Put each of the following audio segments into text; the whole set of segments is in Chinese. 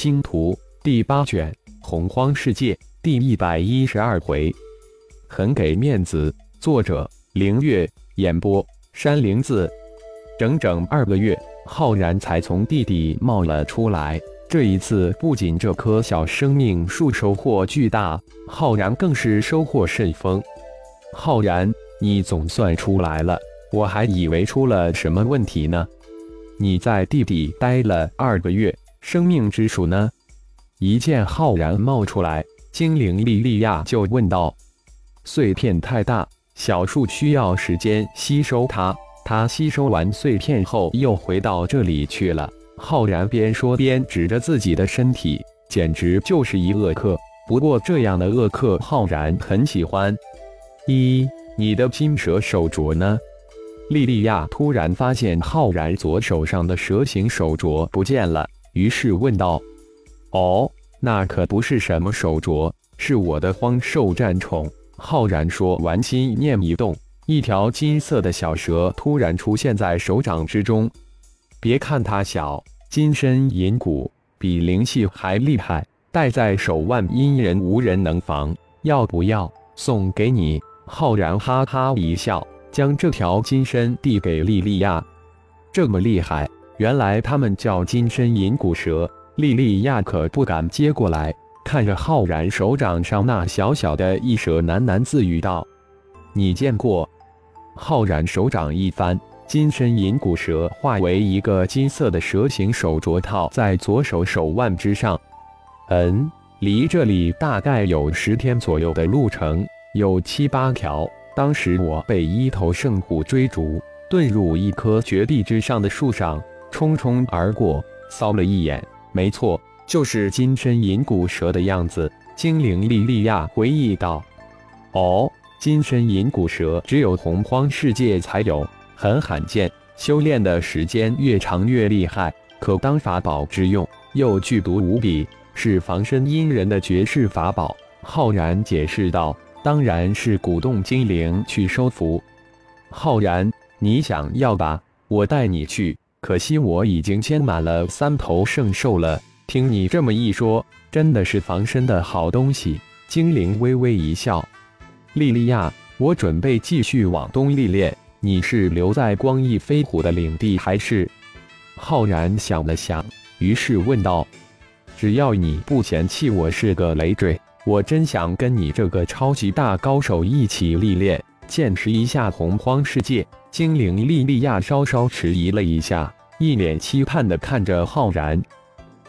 星图》第八卷《洪荒世界》第一百一十二回，很给面子。作者：凌月，演播：山灵子。整整二个月，浩然才从地底冒了出来。这一次，不仅这棵小生命树收获巨大，浩然更是收获甚丰。浩然，你总算出来了，我还以为出了什么问题呢。你在地底待了二个月，生命之树呢？一见浩然冒出来，精灵莉莉娅就问道：“碎片太大，小树需要时间吸收它。它吸收完碎片后，又回到这里去了。”浩然边说边指着自己的身体，简直就是一恶客。不过这样的恶客，浩然很喜欢。一，你的金蛇手镯呢？莉莉娅突然发现浩然左手上的蛇形手镯不见了，于是问道。哦，那可不是什么手镯，是我的荒兽战宠。浩然说完，心念一动，一条金色的小蛇突然出现在手掌之中。别看它小，金身银骨，比灵气还厉害，戴在手腕，阴人无人能防。要不要送给你？浩然哈哈一笑，将这条金身递给莉莉娅。这么厉害，原来他们叫金身银骨蛇。莉莉亚可不敢接过来，看着浩然手掌上那小小的一蛇，喃喃自语道：“你见过？”浩然手掌一翻，金身银骨蛇化为一个金色的蛇形手镯套在左手手腕之上。嗯，离这里大概有十天左右的路程，有七八条。当时我被一头圣虎追逐，遁入一棵绝壁之上的树上，匆匆而过，扫了一眼。没错，就是金身银骨蛇的样子。精灵莉莉娅回忆道：“哦，金身银骨蛇只有洪荒世界才有，很罕见。修炼的时间越长越厉害，可当法宝之用，又剧毒无比，是防身阴人的绝世法宝。”浩然解释道：“当然是鼓动精灵去收服。”浩然，你想要吧？我带你去。可惜我已经牵满了三头圣兽了。听你这么一说，真的是防身的好东西。精灵微微一笑：“莉莉娅，我准备继续往东历练。你是留在光翼飞虎的领地，还是？”浩然想了想，于是问道：“只要你不嫌弃我是个累赘，我真想跟你这个超级大高手一起历练，见识一下洪荒世界。”精灵莉莉娅稍稍迟疑了一下，一脸期盼地看着浩然。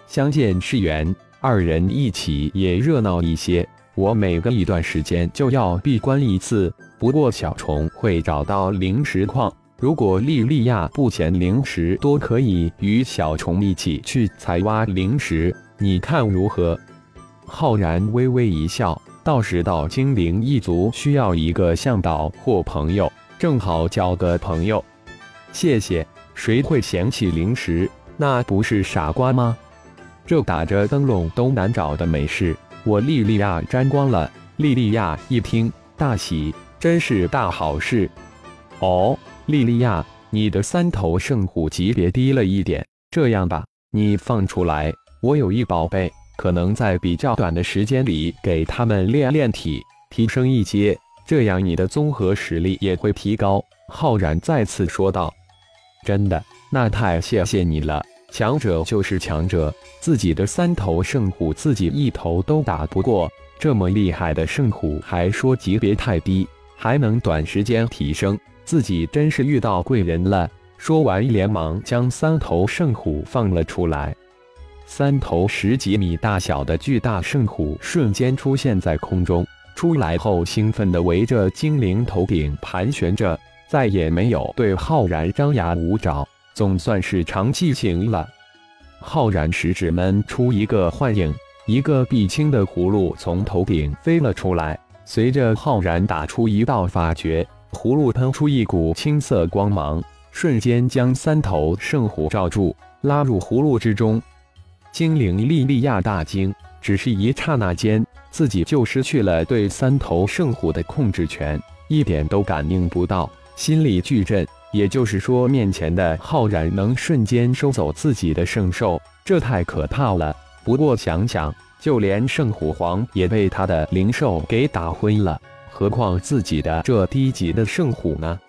相见是缘，二人一起也热闹一些。我每隔一段时间就要闭关一次，不过小虫会找到灵石矿。如果莉莉娅不嫌灵石多，可以与小虫一起去采挖灵石，你看如何？浩然微微一笑，到时到精灵一族需要一个向导或朋友。正好交个朋友，谢谢。谁会嫌弃零食？那不是傻瓜吗？这打着灯笼都难找的美事，我莉莉娅沾光了。莉莉娅一听大喜，真是大好事。哦，莉莉娅，你的三头圣虎级别低了一点。这样吧，你放出来，我有一宝贝，可能在比较短的时间里给他们练练体，提升一阶。这样你的综合实力也会提高。”浩然再次说道。“真的？那太谢谢你了。强者就是强者，自己的三头圣虎自己一头都打不过，这么厉害的圣虎还说级别太低，还能短时间提升，自己真是遇到贵人了。”说完，连忙将三头圣虎放了出来。三头十几米大小的巨大圣虎瞬间出现在空中。出来后，兴奋地围着精灵头顶盘旋着，再也没有对浩然张牙舞爪，总算是长记性了。浩然食指闷出一个幻影，一个碧青的葫芦从头顶飞了出来，随着浩然打出一道法诀，葫芦喷出一股青色光芒，瞬间将三头圣虎罩住，拉入葫芦之中。精灵莉莉娅大惊，只是一刹那间。自己就失去了对三头圣虎的控制权，一点都感应不到，心里巨震。也就是说，面前的浩然能瞬间收走自己的圣兽，这太可怕了。不过想想，就连圣虎皇也被他的灵兽给打昏了，何况自己的这低级的圣虎呢？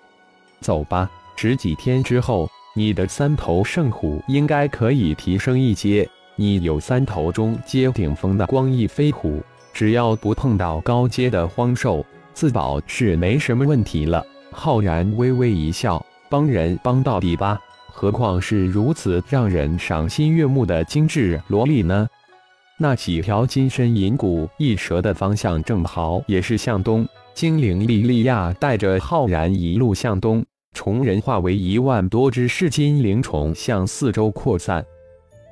走吧，十几天之后，你的三头圣虎应该可以提升一阶。你有三头中阶顶峰的光翼飞虎，只要不碰到高阶的荒兽，自保是没什么问题了。浩然微微一笑，帮人帮到底吧。何况是如此让人赏心悦目的精致萝莉呢？那几条金身银骨一蛇的方向正好也是向东。精灵莉莉娅带着浩然一路向东，虫人化为一万多只噬金灵虫向四周扩散。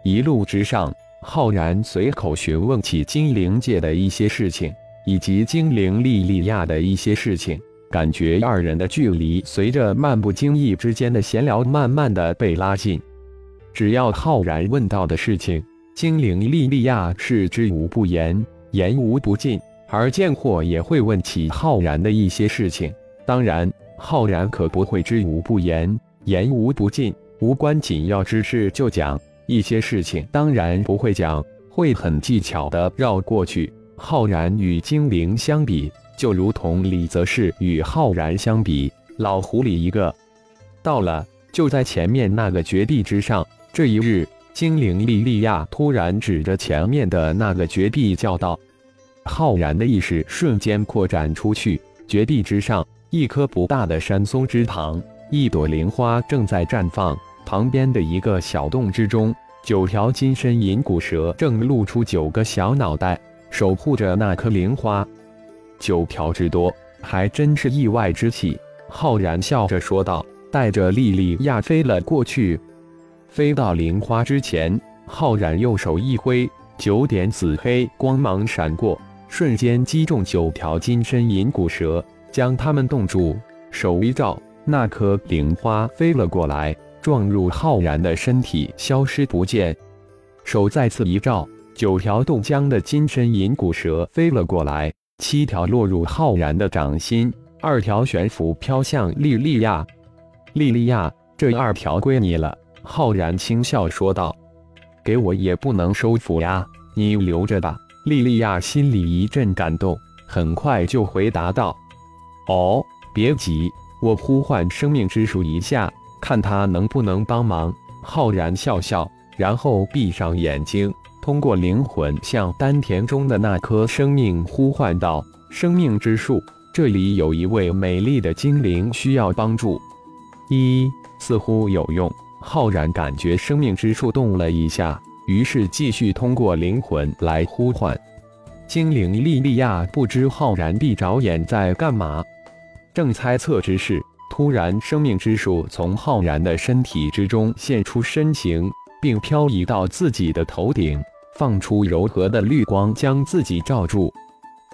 一路之上，浩然随口询问起精灵界的一些事情，以及精灵莉莉娅的一些事情。感觉二人的距离随着漫不经意之间的闲聊，慢慢的被拉近。只要浩然问到的事情，精灵莉莉娅是知无不言，言无不尽。而贱货也会问起浩然的一些事情，当然，浩然可不会知无不言，言无不尽。无关紧要之事就讲，一些事情当然不会讲，会很技巧的绕过去。浩然与精灵相比。就如同李泽世与浩然相比，老狐狸一个。到了，就在前面那个绝壁之上。这一日，精灵莉莉娅突然指着前面的那个绝壁叫道：“浩然的意识瞬间扩展出去。绝壁之上，一棵不大的山松之旁，一朵灵花正在绽放。旁边的一个小洞之中，九条金身银骨蛇正露出九个小脑袋，守护着那颗灵花。”九条之多，还真是意外之喜。浩然笑着说道，带着莉莉娅飞了过去。飞到灵花之前，浩然右手一挥，九点紫黑光芒闪过，瞬间击中九条金身银骨蛇，将它们冻住。手一照，那颗灵花飞了过来，撞入浩然的身体，消失不见。手再次一照，九条冻僵的金身银骨蛇飞了过来。七条落入浩然的掌心，二条悬浮飘向莉莉娅。莉莉娅，这二条归你了。浩然轻笑说道：“给我也不能收服呀，你留着吧。”莉莉娅心里一阵感动，很快就回答道：“哦，别急，我呼唤生命之树一下，看他能不能帮忙。”浩然笑笑，然后闭上眼睛。通过灵魂向丹田中的那颗生命呼唤道：“生命之树，这里有一位美丽的精灵需要帮助。”一似乎有用。浩然感觉生命之树动了一下，于是继续通过灵魂来呼唤精灵莉莉娅。不知浩然闭着眼在干嘛，正猜测之时，突然生命之树从浩然的身体之中现出身形，并漂移到自己的头顶。放出柔和的绿光，将自己罩住。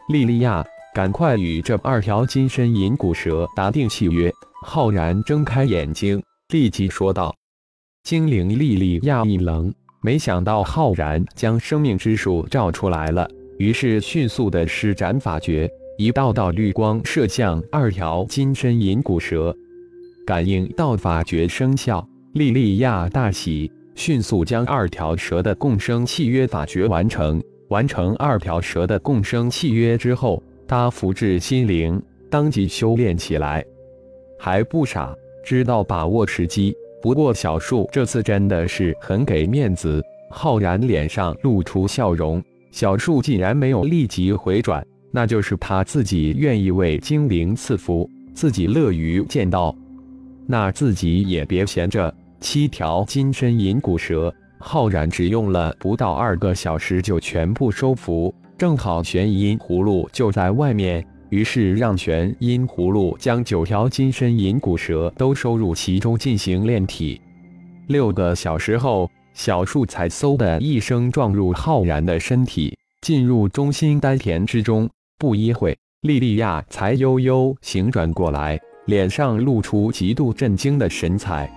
莉莉娅，赶快与这二条金身银骨蛇达定契约。浩然睁开眼睛，立即说道。精灵莉莉娅一愣，没想到浩然将生命之树照出来了，于是迅速的施展法诀，一道道绿光射向二条金身银骨蛇。感应到法诀生效，莉莉娅大喜。迅速将二条蛇的共生契约法诀完成。完成二条蛇的共生契约之后，他福至心灵，当即修炼起来。还不傻，知道把握时机。不过小树这次真的是很给面子。浩然脸上露出笑容。小树竟然没有立即回转，那就是他自己愿意为精灵赐福，自己乐于见到。那自己也别闲着。七条金身银骨蛇，浩然只用了不到二个小时就全部收服，正好玄阴葫芦就在外面，于是让玄阴葫芦将九条金身银骨蛇都收入其中进行炼体。六个小时后，小树才嗖的一声撞入浩然的身体，进入中心丹田之中。不一会，莉莉娅才悠悠醒转过来，脸上露出极度震惊的神采。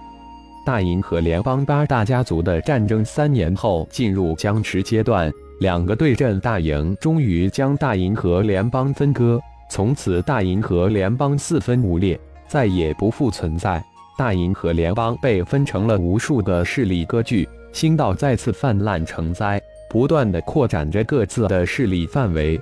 大银河联邦八大家族的战争三年后进入僵持阶段，两个对阵大营终于将大银河联邦分割，从此大银河联邦四分五裂，再也不复存在。大银河联邦被分成了无数个势力割据，星道再次泛滥成灾。不断的扩展着各自的势力范围。